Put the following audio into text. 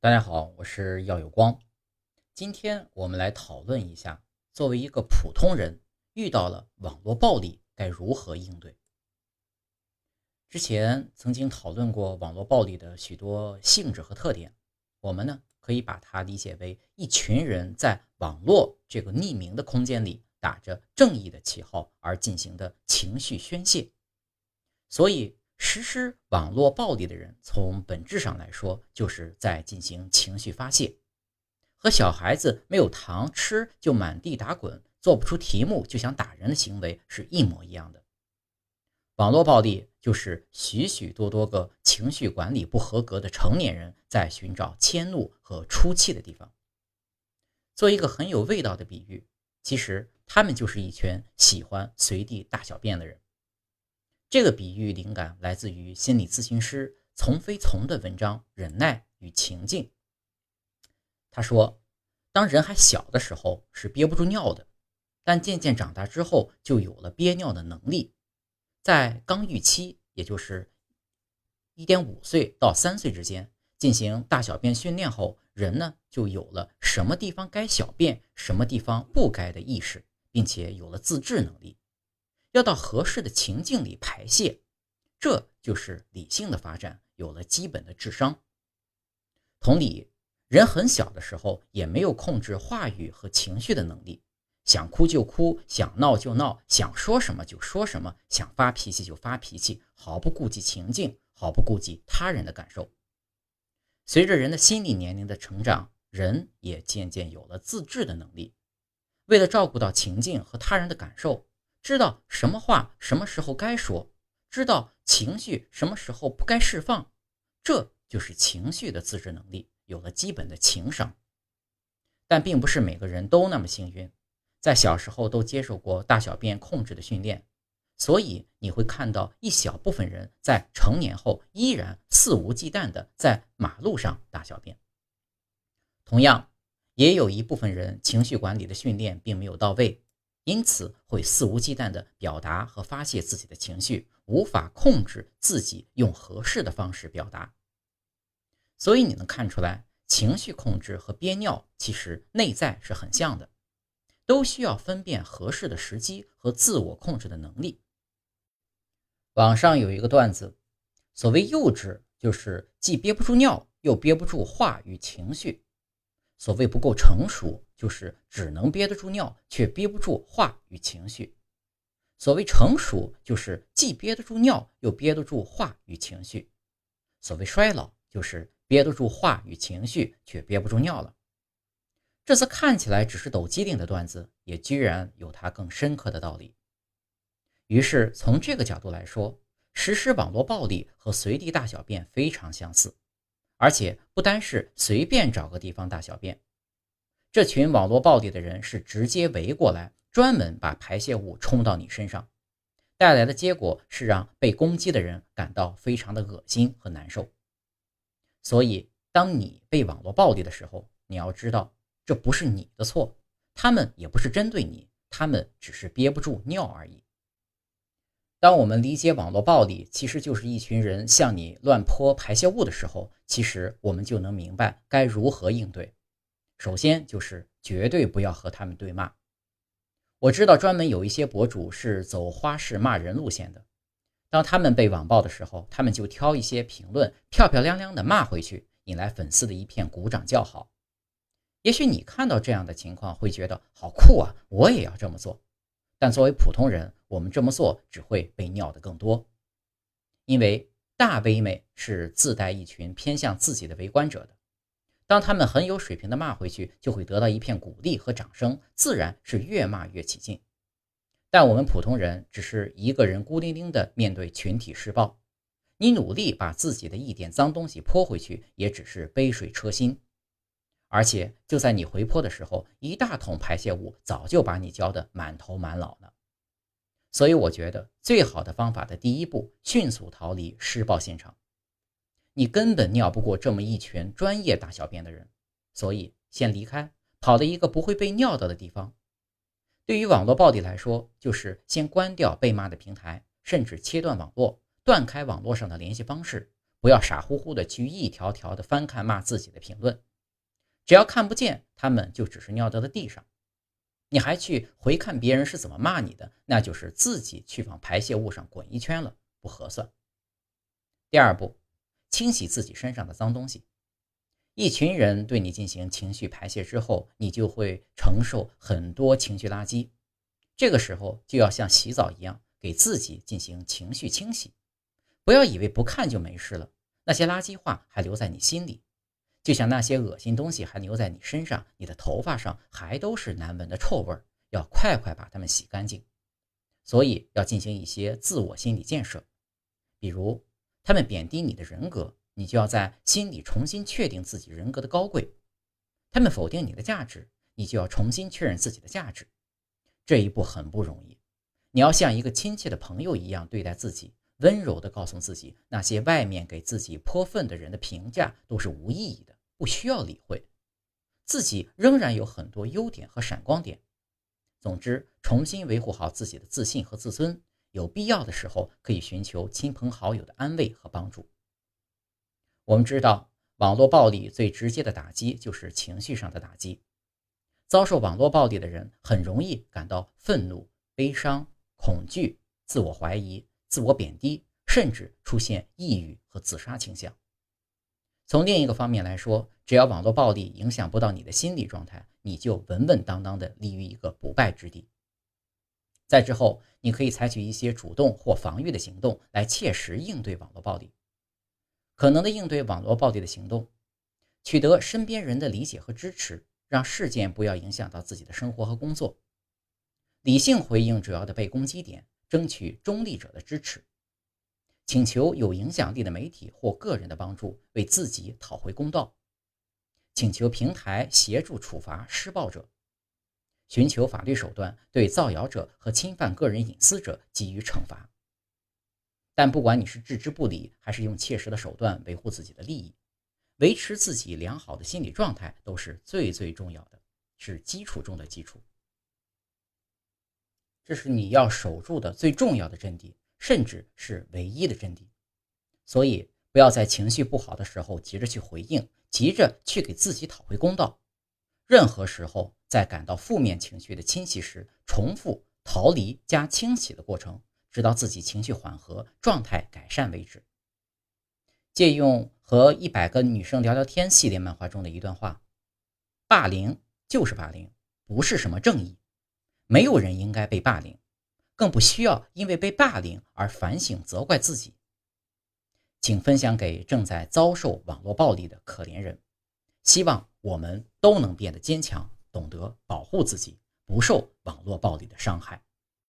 大家好，我是耀有光。今天我们来讨论一下，作为一个普通人，遇到了网络暴力该如何应对。之前曾经讨论过网络暴力的许多性质和特点，我们呢可以把它理解为一群人在网络这个匿名的空间里，打着正义的旗号而进行的情绪宣泄。所以。实施网络暴力的人，从本质上来说，就是在进行情绪发泄，和小孩子没有糖吃就满地打滚、做不出题目就想打人的行为是一模一样的。网络暴力就是许许多多个情绪管理不合格的成年人在寻找迁怒和出气的地方。做一个很有味道的比喻，其实他们就是一群喜欢随地大小便的人。这个比喻灵感来自于心理咨询师从飞从的文章《忍耐与情境》。他说，当人还小的时候是憋不住尿的，但渐渐长大之后就有了憋尿的能力。在刚预期，也就是一点五岁到三岁之间进行大小便训练后，人呢就有了什么地方该小便、什么地方不该的意识，并且有了自制能力。要到合适的情境里排泄，这就是理性的发展，有了基本的智商。同理，人很小的时候也没有控制话语和情绪的能力，想哭就哭，想闹就闹，想说什么就说什么，想发脾气就发脾气，毫不顾及情境，毫不顾及他人的感受。随着人的心理年龄的成长，人也渐渐有了自制的能力，为了照顾到情境和他人的感受。知道什么话什么时候该说，知道情绪什么时候不该释放，这就是情绪的自制能力，有了基本的情商。但并不是每个人都那么幸运，在小时候都接受过大小便控制的训练，所以你会看到一小部分人在成年后依然肆无忌惮地在马路上大小便。同样，也有一部分人情绪管理的训练并没有到位。因此会肆无忌惮地表达和发泄自己的情绪，无法控制自己用合适的方式表达。所以你能看出来，情绪控制和憋尿其实内在是很像的，都需要分辨合适的时机和自我控制的能力。网上有一个段子，所谓幼稚，就是既憋不住尿，又憋不住话与情绪。所谓不够成熟，就是只能憋得住尿，却憋不住话与情绪；所谓成熟，就是既憋得住尿，又憋得住话与情绪；所谓衰老，就是憋得住话与情绪，却憋不住尿了。这次看起来只是抖机灵的段子，也居然有它更深刻的道理。于是从这个角度来说，实施网络暴力和随地大小便非常相似。而且不单是随便找个地方大小便，这群网络暴力的人是直接围过来，专门把排泄物冲到你身上，带来的结果是让被攻击的人感到非常的恶心和难受。所以，当你被网络暴力的时候，你要知道这不是你的错，他们也不是针对你，他们只是憋不住尿而已。当我们理解网络暴力其实就是一群人向你乱泼排泄物的时候，其实我们就能明白该如何应对。首先就是绝对不要和他们对骂。我知道专门有一些博主是走花式骂人路线的，当他们被网暴的时候，他们就挑一些评论漂漂亮亮的骂回去，引来粉丝的一片鼓掌叫好。也许你看到这样的情况会觉得好酷啊，我也要这么做。但作为普通人，我们这么做只会被尿的更多，因为大杯妹是自带一群偏向自己的围观者的，当他们很有水平的骂回去，就会得到一片鼓励和掌声，自然是越骂越起劲。但我们普通人只是一个人孤零零的面对群体施暴，你努力把自己的一点脏东西泼回去，也只是杯水车薪。而且就在你回泼的时候，一大桶排泄物早就把你浇得满头满脑了。所以我觉得最好的方法的第一步，迅速逃离施暴现场。你根本尿不过这么一群专业大小便的人，所以先离开，跑到一个不会被尿到的地方。对于网络暴力来说，就是先关掉被骂的平台，甚至切断网络，断开网络上的联系方式，不要傻乎乎的去一条条的翻看骂自己的评论，只要看不见，他们就只是尿到了地上。你还去回看别人是怎么骂你的，那就是自己去往排泄物上滚一圈了，不合算。第二步，清洗自己身上的脏东西。一群人对你进行情绪排泄之后，你就会承受很多情绪垃圾。这个时候就要像洗澡一样，给自己进行情绪清洗。不要以为不看就没事了，那些垃圾话还留在你心里，就像那些恶心东西还留在你身上，你的头发上还都是难闻的臭味儿。要快快把它们洗干净。所以要进行一些自我心理建设，比如他们贬低你的人格。你就要在心里重新确定自己人格的高贵，他们否定你的价值，你就要重新确认自己的价值。这一步很不容易，你要像一个亲切的朋友一样对待自己，温柔地告诉自己，那些外面给自己泼粪的人的评价都是无意义的，不需要理会，自己仍然有很多优点和闪光点。总之，重新维护好自己的自信和自尊，有必要的时候可以寻求亲朋好友的安慰和帮助。我们知道，网络暴力最直接的打击就是情绪上的打击。遭受网络暴力的人很容易感到愤怒、悲伤、恐惧、自我怀疑、自我贬低，甚至出现抑郁和自杀倾向。从另一个方面来说，只要网络暴力影响不到你的心理状态，你就稳稳当当的立于一个不败之地。在之后，你可以采取一些主动或防御的行动来切实应对网络暴力。可能的应对网络暴力的行动，取得身边人的理解和支持，让事件不要影响到自己的生活和工作。理性回应主要的被攻击点，争取中立者的支持，请求有影响力的媒体或个人的帮助，为自己讨回公道。请求平台协助处罚施暴者，寻求法律手段对造谣者和侵犯个人隐私者给予惩罚。但不管你是置之不理，还是用切实的手段维护自己的利益，维持自己良好的心理状态，都是最最重要的，是基础中的基础。这是你要守住的最重要的阵地，甚至是唯一的阵地。所以，不要在情绪不好的时候急着去回应，急着去给自己讨回公道。任何时候，在感到负面情绪的侵袭时，重复逃离加清洗的过程。直到自己情绪缓和、状态改善为止。借用和一百个女生聊聊天系列漫画中的一段话：“霸凌就是霸凌，不是什么正义。没有人应该被霸凌，更不需要因为被霸凌而反省责怪自己。”请分享给正在遭受网络暴力的可怜人。希望我们都能变得坚强，懂得保护自己，不受网络暴力的伤害。